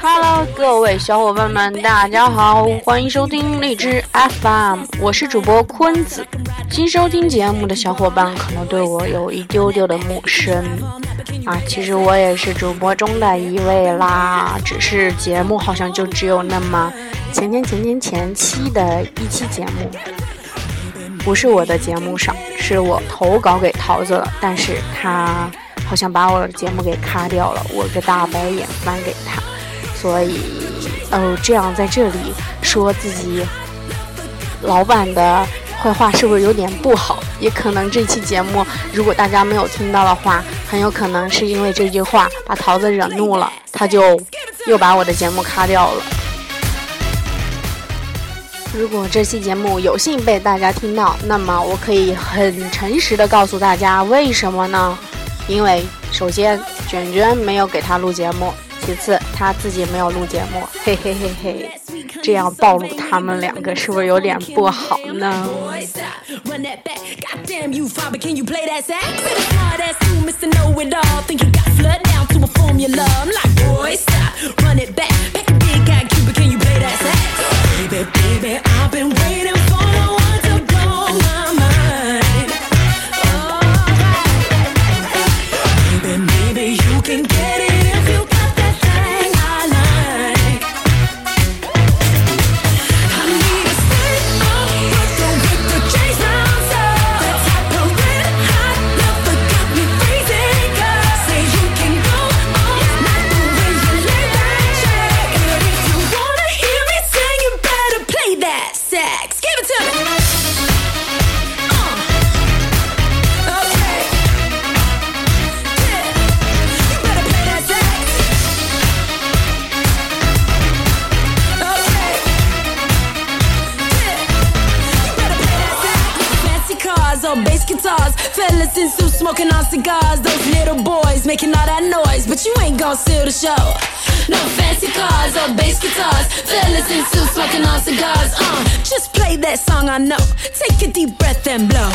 Hello，各位小伙伴们，大家好，欢迎收听荔枝 FM，我是主播坤子。新收听节目的小伙伴可能对我有一丢丢的陌生啊，其实我也是主播中的一位啦，只是节目好像就只有那么前前前前前期的一期节目，不是我的节目上，是我投稿给桃子了，但是他。好像把我的节目给卡掉了，我个大白眼翻给他，所以哦，这样在这里说自己老板的坏话是不是有点不好？也可能这期节目如果大家没有听到的话，很有可能是因为这句话把桃子惹怒了，他就又把我的节目卡掉了。如果这期节目有幸被大家听到，那么我可以很诚实的告诉大家，为什么呢？因为首先卷卷没有给他录节目，其次他自己没有录节目，嘿嘿嘿嘿，这样暴露他们两个是不是有点不好呢？Cigars, those little boys making all that noise, but you ain't gonna steal the show. No fancy cars or bass guitars, fellas in suits smoking on cigars. Uh, just play that song I know. Take a deep breath and blow.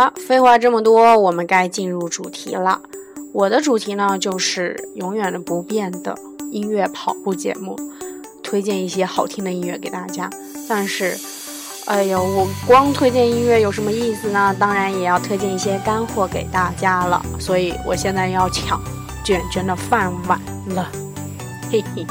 了，废话这么多，我们该进入主题了。我的主题呢，就是永远的不变的音乐跑步节目，推荐一些好听的音乐给大家。但是，哎呦，我光推荐音乐有什么意思呢？当然也要推荐一些干货给大家了。所以我现在要抢卷卷的饭碗了，嘿嘿。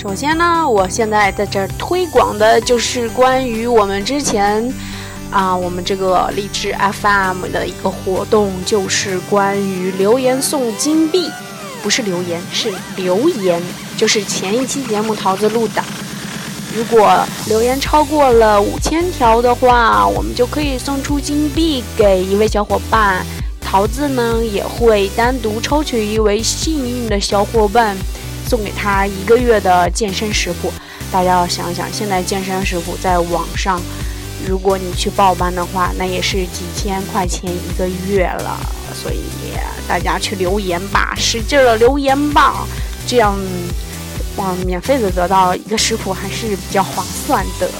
首先呢，我现在在这儿推广的就是关于我们之前啊，我们这个励志 FM 的一个活动，就是关于留言送金币，不是留言，是留言，就是前一期节目桃子录的。如果留言超过了五千条的话，我们就可以送出金币给一位小伙伴。桃子呢也会单独抽取一位幸运的小伙伴，送给他一个月的健身食谱。大家要想想，现在健身食谱在网上，如果你去报班的话，那也是几千块钱一个月了。所以大家去留言吧，使劲的留言吧，这样哇，免费的得到一个食谱还是比较划算的。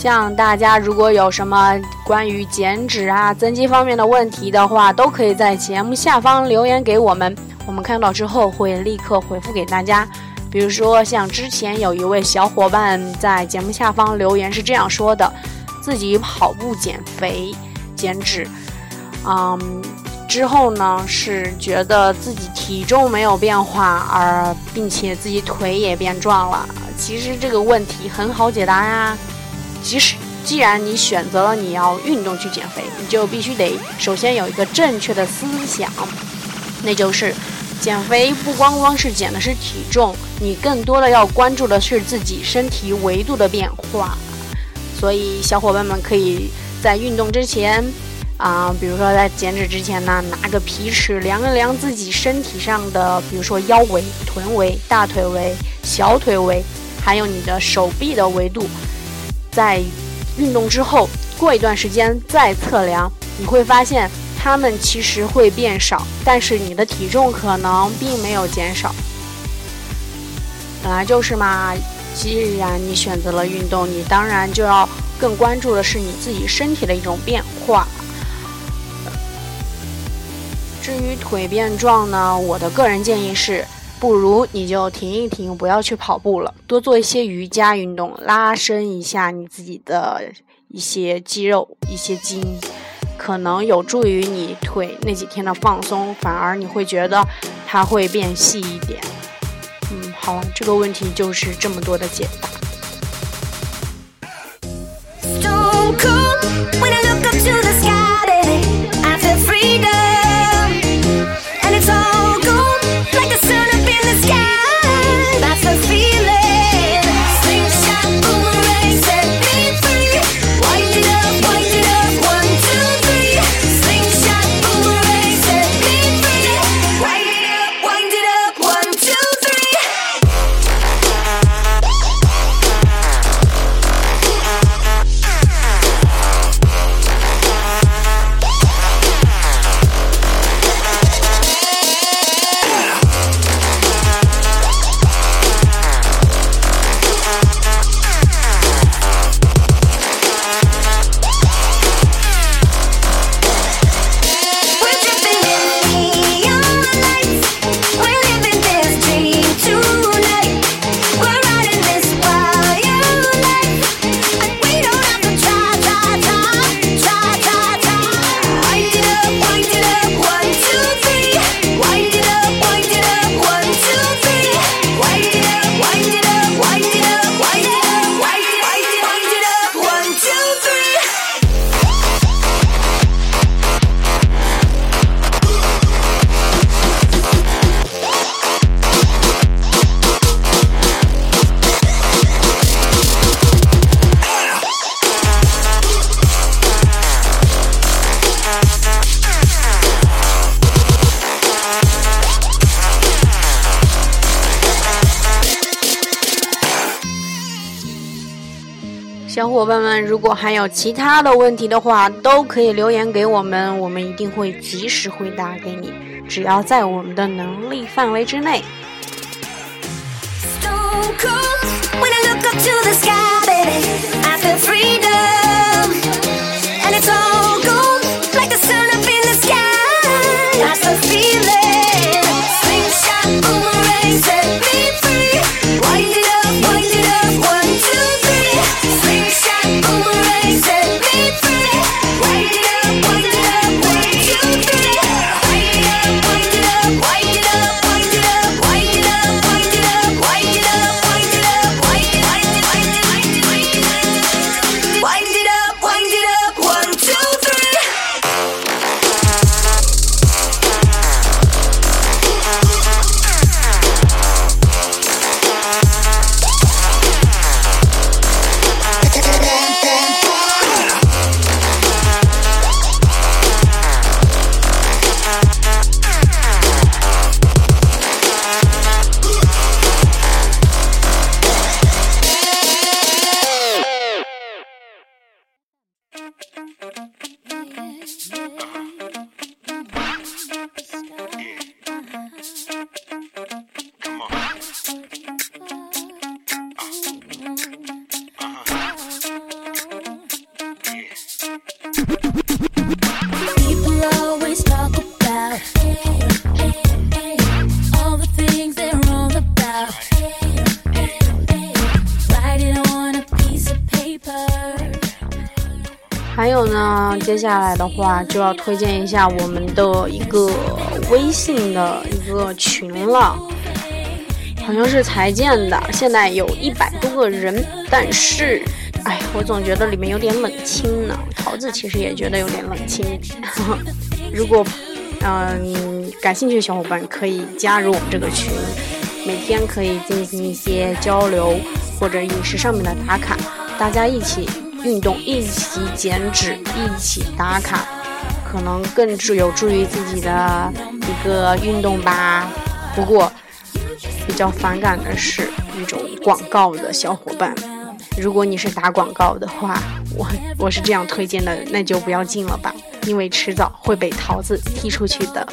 像大家如果有什么关于减脂啊、增肌方面的问题的话，都可以在节目下方留言给我们，我们看到之后会立刻回复给大家。比如说，像之前有一位小伙伴在节目下方留言是这样说的：自己跑步减肥、减脂，嗯，之后呢是觉得自己体重没有变化，而并且自己腿也变壮了。其实这个问题很好解答呀。即使既然你选择了你要运动去减肥，你就必须得首先有一个正确的思想，那就是减肥不光光是减的是体重，你更多的要关注的是自己身体维度的变化。所以小伙伴们可以在运动之前，啊，比如说在减脂之前呢，拿个皮尺量一量自己身体上的，比如说腰围、臀围、大腿围、小腿围，还有你的手臂的维度。在运动之后，过一段时间再测量，你会发现它们其实会变少，但是你的体重可能并没有减少。本来就是嘛，既然你选择了运动，你当然就要更关注的是你自己身体的一种变化。至于腿变壮呢，我的个人建议是。不如你就停一停，不要去跑步了，多做一些瑜伽运动，拉伸一下你自己的一些肌肉、一些筋，可能有助于你腿那几天的放松，反而你会觉得它会变细一点。嗯，好，这个问题就是这么多的解答。果还有其他的问题的话，都可以留言给我们，我们一定会及时回答给你，只要在我们的能力范围之内。接下来的话就要推荐一下我们的一个微信的一个群了，好像是才建的，现在有一百多个人，但是，哎，我总觉得里面有点冷清呢。桃子其实也觉得有点冷清。如果，嗯，感兴趣的小伙伴可以加入我们这个群，每天可以进行一些交流或者饮食上面的打卡，大家一起。运动一起减脂，一起打卡，可能更助有助于自己的一个运动吧。不过比较反感的是一种广告的小伙伴，如果你是打广告的话，我我是这样推荐的，那就不要进了吧，因为迟早会被桃子踢出去的。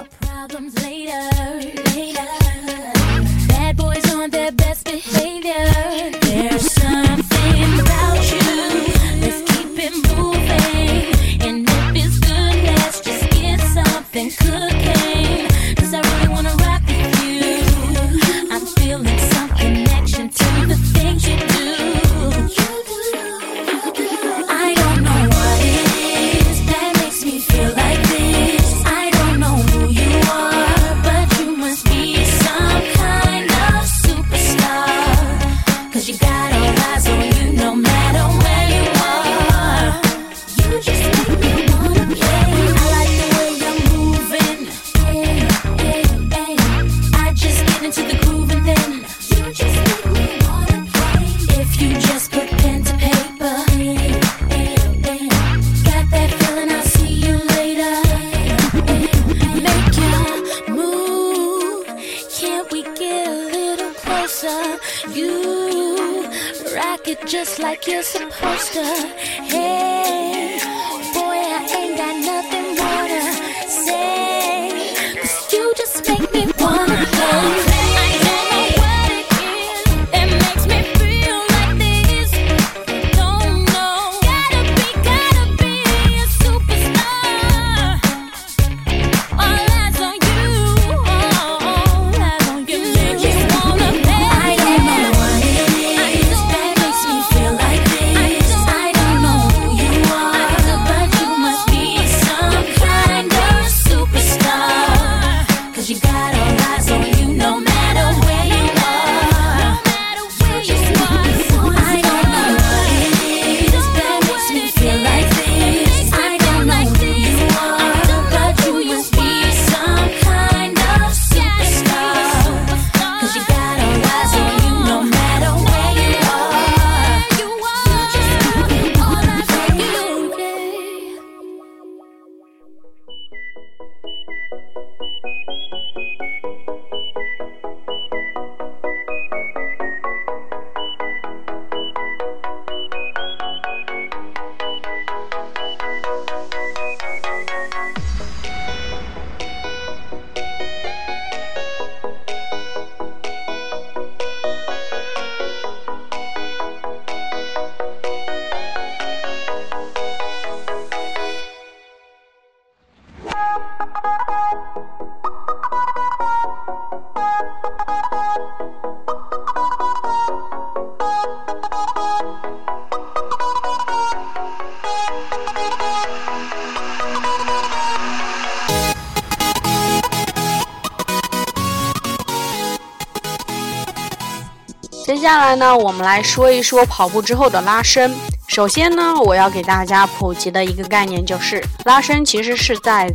来呢，我们来说一说跑步之后的拉伸。首先呢，我要给大家普及的一个概念就是，拉伸其实是在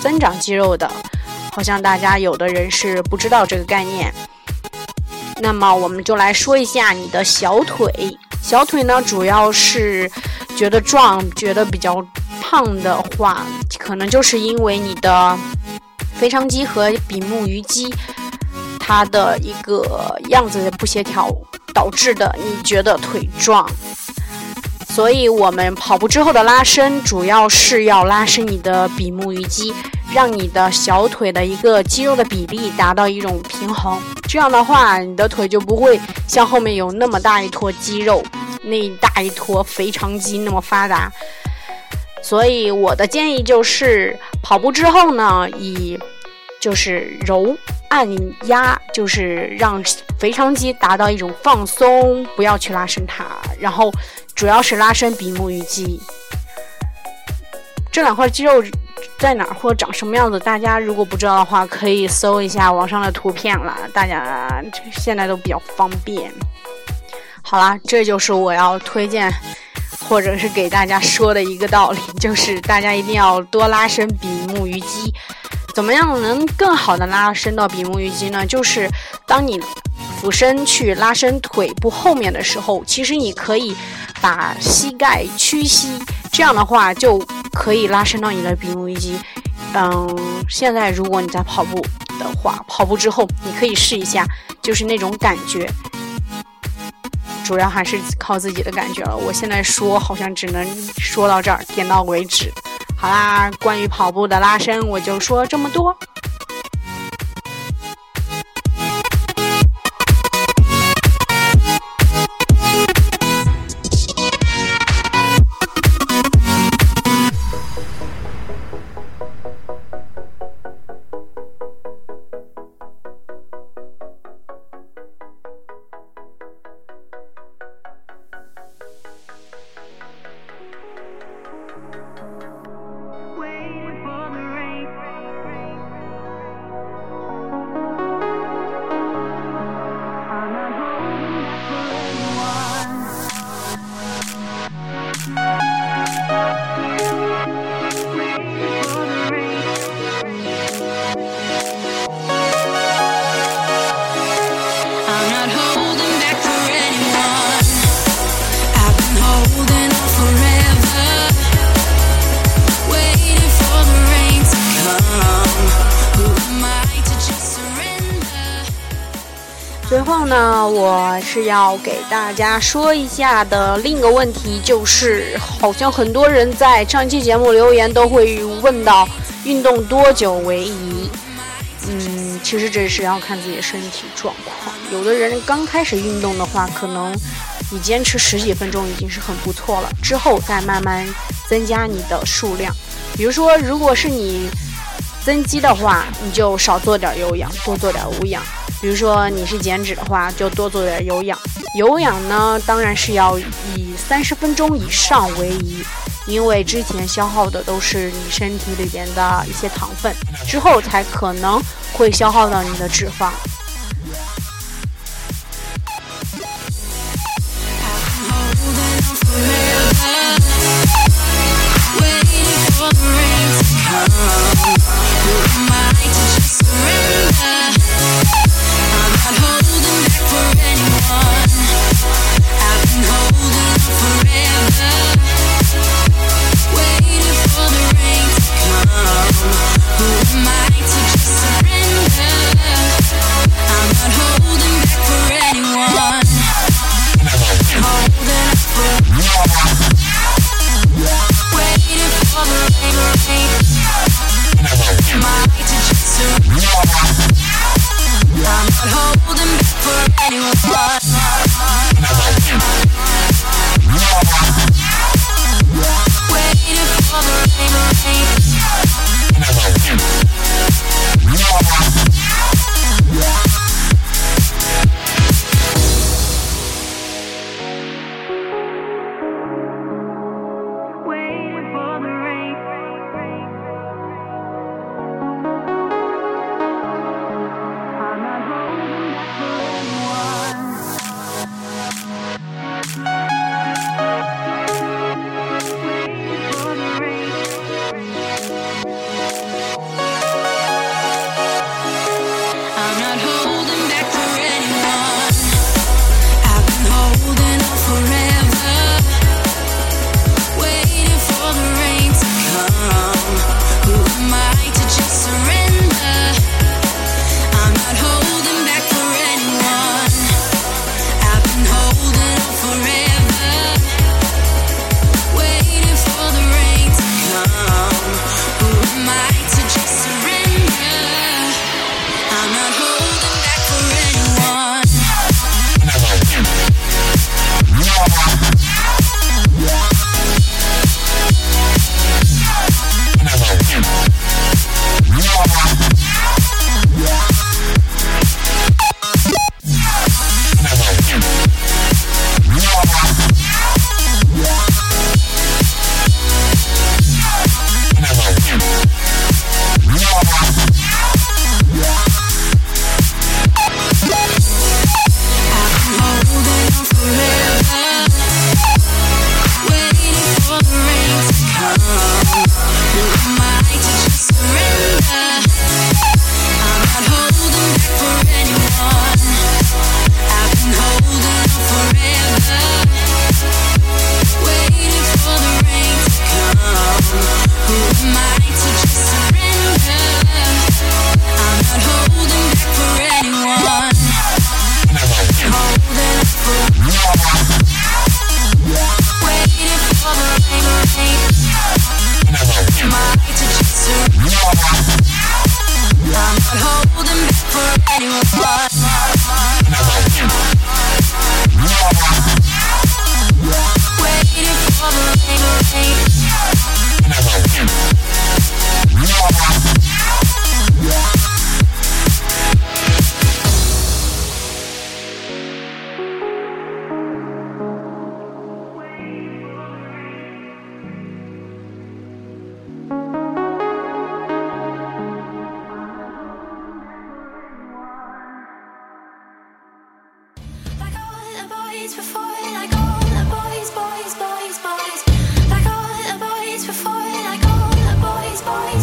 增长肌肉的。好像大家有的人是不知道这个概念。那么我们就来说一下你的小腿。小腿呢，主要是觉得壮、觉得比较胖的话，可能就是因为你的腓肠肌和比目鱼肌。它的一个样子不协调导致的，你觉得腿壮，所以我们跑步之后的拉伸主要是要拉伸你的比目鱼肌，让你的小腿的一个肌肉的比例达到一种平衡。这样的话，你的腿就不会像后面有那么大一坨肌肉，那一大一坨肥肠肌那么发达。所以我的建议就是，跑步之后呢，以就是揉。按压就是让腓肠肌达到一种放松，不要去拉伸它。然后主要是拉伸比目鱼肌。这两块肌肉在哪儿或者长什么样子？大家如果不知道的话，可以搜一下网上的图片了。大家现在都比较方便。好啦，这就是我要推荐或者是给大家说的一个道理，就是大家一定要多拉伸比目鱼肌。怎么样能更好的拉伸到比目鱼肌呢？就是当你俯身去拉伸腿部后面的时候，其实你可以把膝盖屈膝，这样的话就可以拉伸到你的比目鱼肌。嗯，现在如果你在跑步的话，跑步之后你可以试一下，就是那种感觉。主要还是靠自己的感觉了。我现在说好像只能说到这儿，点到为止。好啦，关于跑步的拉伸，我就说这么多。最后呢，我是要给大家说一下的另一个问题，就是好像很多人在上期节目留言都会问到运动多久为宜。嗯，其实这是要看自己的身体状况。有的人刚开始运动的话，可能你坚持十几分钟已经是很不错了，之后再慢慢增加你的数量。比如说，如果是你增肌的话，你就少做点有氧，多做点无氧。比如说你是减脂的话就多做点有氧。有氧呢当然是要以三十分钟以上为宜因为之前消耗的都是你身体里边的一些糖分之后才可能会消耗到你的脂肪。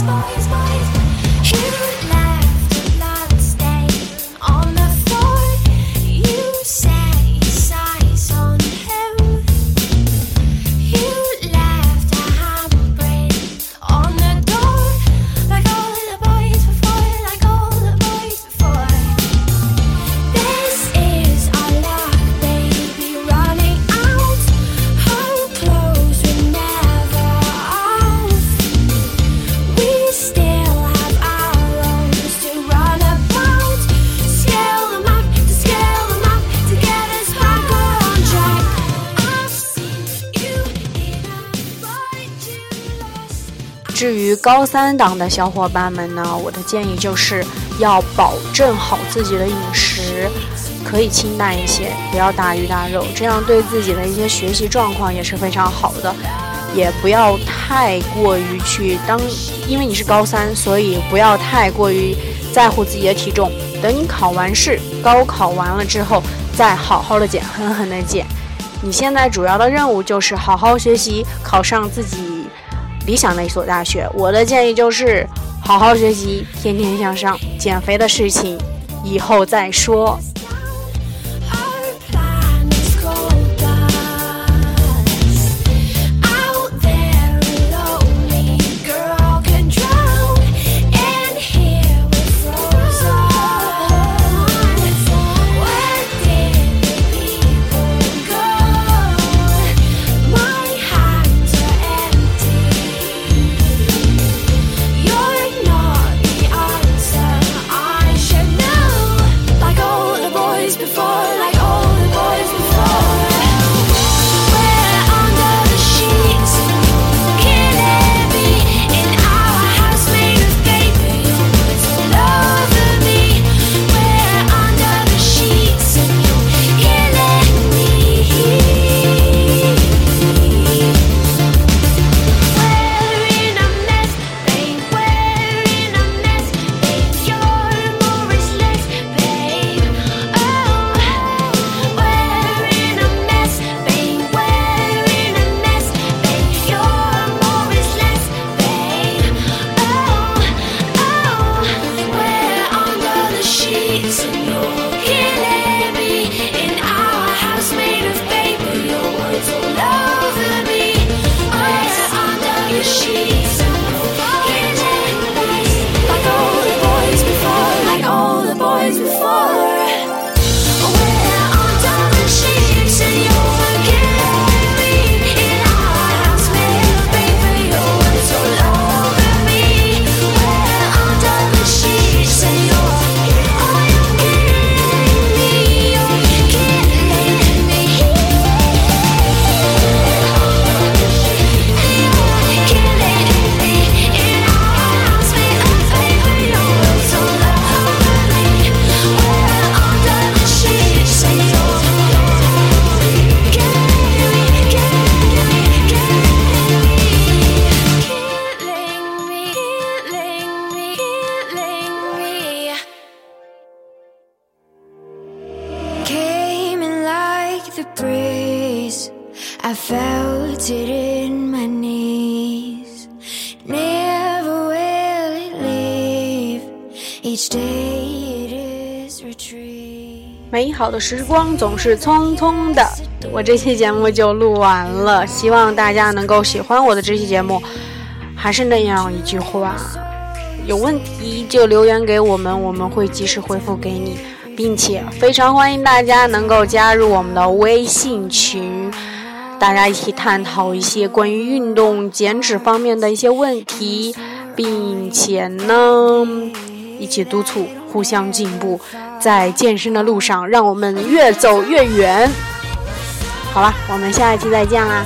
至于高三党的小伙伴们呢，我的建议就是要保证好自己的饮食，可以清淡一些，不要大鱼大肉，这样对自己的一些学习状况也是非常好的。也不要太过于去当，因为你是高三，所以不要太过于在乎自己的体重。等你考完试，高考完了之后，再好好的减，狠狠的减。你现在主要的任务就是好好学习，考上自己。理想的一所大学，我的建议就是好好学习，天天向上。减肥的事情以后再说。美好的时光总是匆匆的，我这期节目就录完了，希望大家能够喜欢我的这期节目。还是那样一句话，有问题就留言给我们，我们会及时回复给你，并且非常欢迎大家能够加入我们的微信群，大家一起探讨一些关于运动减脂方面的一些问题，并且呢，一起督促，互相进步。在健身的路上，让我们越走越远。好了，我们下一期再见啦。